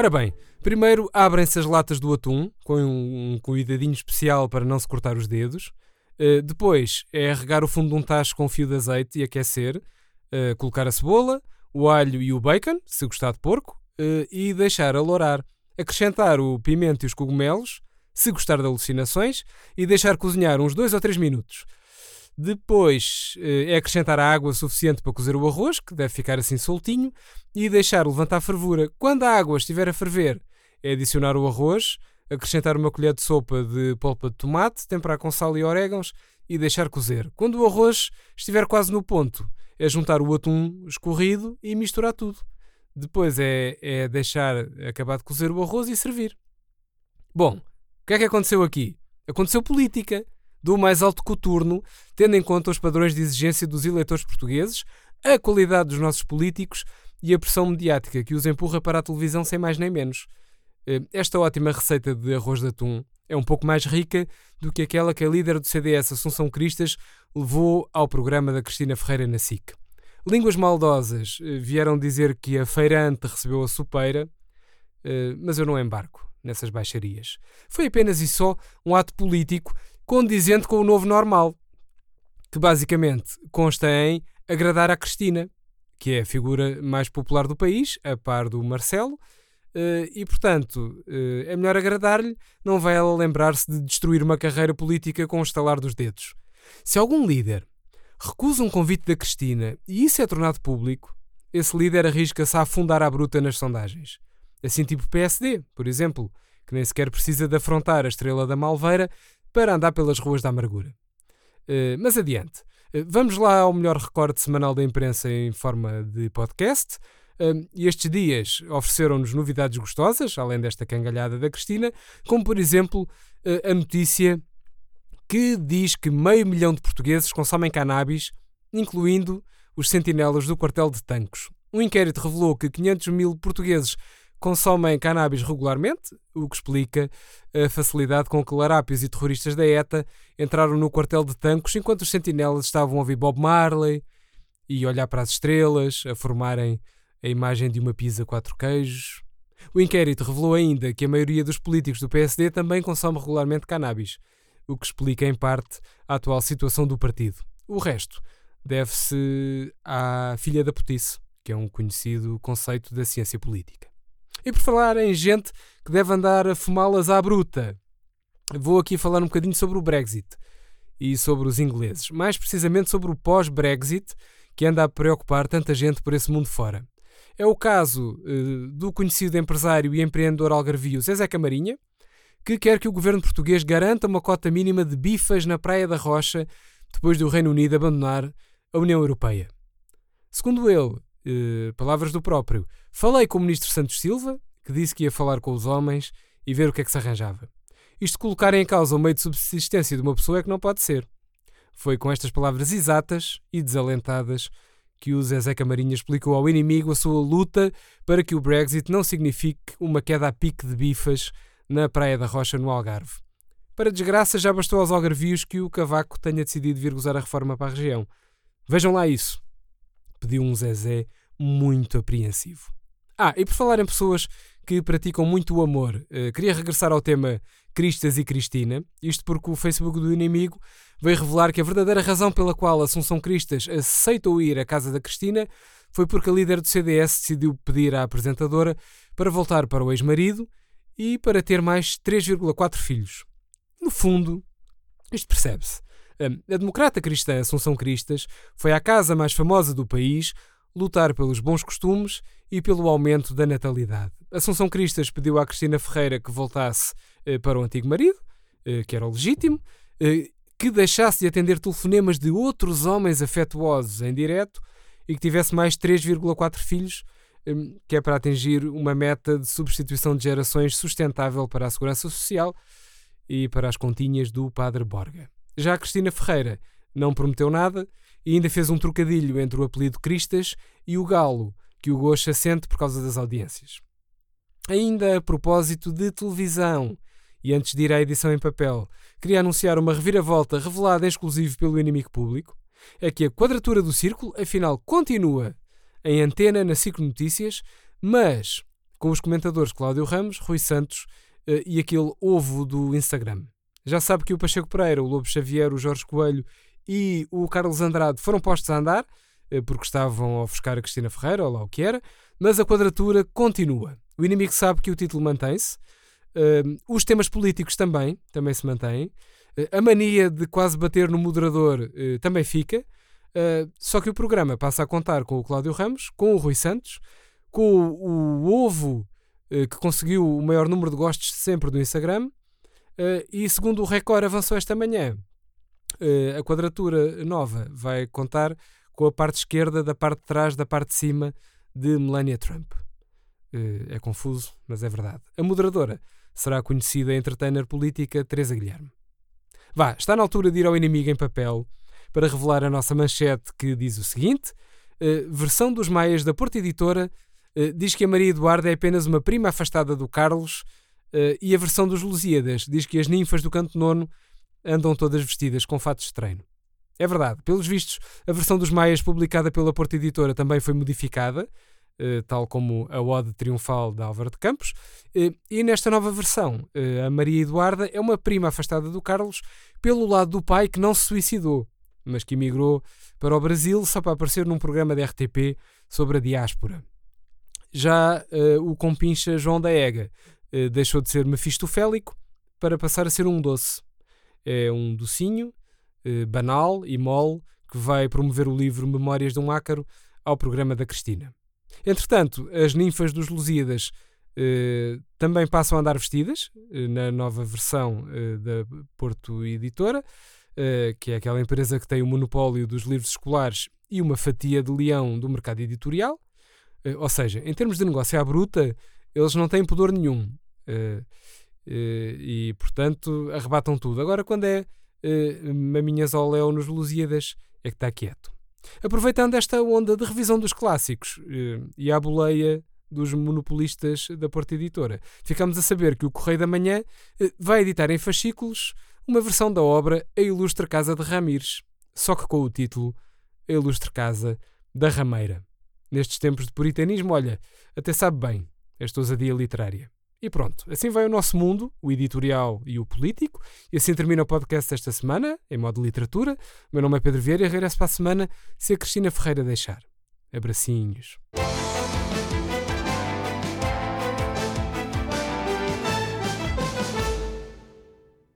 Ora bem, primeiro abrem-se as latas do atum, com um, cuidadinho especial para não se cortar os dedos. Uh, depois é regar o fundo de um tacho com fio de azeite e aquecer. Uh, colocar a cebola, o alho e o bacon, se gostar de porco, uh, e deixar alourar. Acrescentar o pimento e os cogumelos, se gostar de alucinações, e deixar cozinhar uns 2 ou 3 minutos. Depois é acrescentar a água suficiente para cozer o arroz, que deve ficar assim soltinho, e deixar levantar a fervura. Quando a água estiver a ferver, é adicionar o arroz, acrescentar uma colher de sopa de polpa de tomate, temperar com sal e orégãos e deixar cozer. Quando o arroz estiver quase no ponto, é juntar o atum escorrido e misturar tudo. Depois é, é deixar acabar de cozer o arroz e servir. Bom, o que é que aconteceu aqui? Aconteceu política do mais alto coturno, tendo em conta os padrões de exigência dos eleitores portugueses, a qualidade dos nossos políticos e a pressão mediática que os empurra para a televisão sem mais nem menos. Eh, esta ótima receita de arroz de atum é um pouco mais rica do que aquela que a líder do CDS, Assunção Cristas, levou ao programa da Cristina Ferreira na SIC. Línguas maldosas eh, vieram dizer que a feirante recebeu a sopeira, eh, mas eu não embarco nessas baixarias. Foi apenas e só um ato político condizente com o novo normal, que basicamente consta em agradar à Cristina, que é a figura mais popular do país, a par do Marcelo, Uh, e, portanto, uh, é melhor agradar-lhe, não vai ela lembrar-se de destruir uma carreira política com o estalar dos dedos. Se algum líder recusa um convite da Cristina e isso é tornado público, esse líder arrisca-se a afundar à bruta nas sondagens. Assim, tipo PSD, por exemplo, que nem sequer precisa de afrontar a estrela da Malveira para andar pelas ruas da amargura. Uh, mas adiante. vamos lá ao melhor recorde semanal da imprensa em forma de podcast e estes dias ofereceram-nos novidades gostosas, além desta cangalhada da Cristina, como por exemplo a notícia que diz que meio milhão de portugueses consomem cannabis, incluindo os sentinelas do quartel de Tancos. Um inquérito revelou que 500 mil portugueses consomem cannabis regularmente, o que explica a facilidade com que larápios e terroristas da ETA entraram no quartel de Tancos enquanto os sentinelas estavam a ouvir Bob Marley e olhar para as estrelas, a formarem a imagem de uma pizza quatro queijos. O inquérito revelou ainda que a maioria dos políticos do PSD também consome regularmente cannabis, o que explica em parte a atual situação do partido. O resto deve-se à filha da putice, que é um conhecido conceito da ciência política. E por falar em gente que deve andar a fumá-las à bruta, vou aqui falar um bocadinho sobre o Brexit e sobre os ingleses, mais precisamente sobre o pós-Brexit que anda a preocupar tanta gente por esse mundo fora. É o caso uh, do conhecido empresário e empreendedor algarvio Zezé Camarinha, que quer que o governo português garanta uma cota mínima de bifas na Praia da Rocha depois do Reino Unido abandonar a União Europeia. Segundo ele, uh, palavras do próprio, falei com o ministro Santos Silva, que disse que ia falar com os homens e ver o que é que se arranjava. Isto colocar em causa o meio de subsistência de uma pessoa é que não pode ser. Foi com estas palavras exatas e desalentadas que o Zezé Camarinha explicou ao inimigo a sua luta para que o Brexit não signifique uma queda a pique de bifas na Praia da Rocha, no Algarve. Para desgraça, já bastou aos algarvios que o Cavaco tenha decidido vir gozar a reforma para a região. Vejam lá isso. Pediu um Zezé muito apreensivo. Ah, e por falar em pessoas que praticam muito o amor, uh, queria regressar ao tema Cristas e Cristina, isto porque o Facebook do inimigo veio revelar que a verdadeira razão pela qual Assunção Cristas aceitou ir à casa da Cristina foi porque a líder do CDS decidiu pedir à apresentadora para voltar para o ex-marido e para ter mais 3,4 filhos. No fundo, isto percebe-se. A democrata cristã Assunção Cristas foi à casa mais famosa do país lutar pelos bons costumes e pelo aumento da natalidade. Assunção Cristas pediu à Cristina Ferreira que voltasse eh, para o antigo marido, eh, que era o legítimo, eh, que deixasse de atender telefonemas de outros homens afetuosos em direto e que tivesse mais 3,4 filhos, hum, que é para atingir uma meta de substituição de gerações sustentável para a segurança social e para as continhas do Padre Borga. Já a Cristina Ferreira não prometeu nada e ainda fez um trocadilho entre o apelido Cristas e o galo, que o Gocha sente por causa das audiências. Ainda a propósito de televisão, e antes de ir à edição em papel, queria anunciar uma reviravolta revelada em exclusivo pelo inimigo público, é que a quadratura do círculo, afinal, continua em antena na Ciclo Notícias, mas com os comentadores Cláudio Ramos, Rui Santos uh, e aquele ovo do Instagram. Já sabe que o Pacheco Pereira, o Lobo Xavier, o Jorge Coelho e o Carlos Andrade foram postos a andar, uh, porque estavam a ofuscar a Cristina Ferreira, ou lá o que era, mas a quadratura continua. O inimigo sabe que o título mantém-se, uh, os temas políticos também, também se mantêm, a mania de quase bater no moderador também fica, só que o programa passa a contar com o Cláudio Ramos, com o Rui Santos, com o, o ovo que conseguiu o maior número de gostos sempre do Instagram. Uh, e segundo o Record avançou esta manhã, uh, a quadratura nova vai contar com a parte esquerda da parte de trás da parte de cima de Melania Trump. é confuso, mas é verdade. A moderadora será a conhecida entertainer política Teresa Guilherme. Vá, está na altura de ir ao inimigo em papel para revelar a nossa manchete que diz o seguinte: versão dos Maias da Porta Editora eh, diz que a Maria Eduarda é apenas uma prima afastada do Carlos uh, e a versão dos Lusíadas diz que as ninfas do canto nono andam todas vestidas com fatos de treino. É verdade, pelos vistos, a versão dos Maias publicada pela Porta Editora também foi modificada, uh, tal como a Ode Triunfal de Álvaro de Campos, e nesta nova versão, a Maria Eduarda é uma prima afastada do Carlos pelo lado do pai que não se suicidou, mas que emigrou para o Brasil só para aparecer num programa de RTP sobre a diáspora. Já uh, o compincha João da Ega uh, deixou de ser mefistofélico para passar a ser um doce. É um docinho, uh, banal e mole, que vai promover o livro Memórias de um Ácaro ao programa da Cristina. Entretanto, as ninfas dos Lusíadas também passam a andar vestidas, na nova versão da Porto Editora, que é aquela empresa que tem o monopólio dos livros escolares e uma fatia de leão do mercado editorial. Ou seja, em termos de negócio à bruta, eles não têm pudor nenhum. Uh, uh, e, portanto, arrebatam tudo. Agora, quando é maminhas ao léu nos Lusíadas, é que está quieto. Aproveitando esta onda de revisão dos clássicos e a boleia dos monopolistas da Porta Editora, ficamos a saber que o Correio da Manhã vai editar em fascículos uma versão da obra A Ilustre Casa de Ramires, só que com o título A Ilustre Casa da Rameira nestes tempos de puritanismo, olha, até sabe bem esta ousadia literária. E pronto, assim vai o nosso mundo, o editorial e o político. E assim termina o podcast desta semana, em modo literatura. O meu nome é Pedro Vieira e regresso para a semana se a Cristina Ferreira deixar. Abracinhos.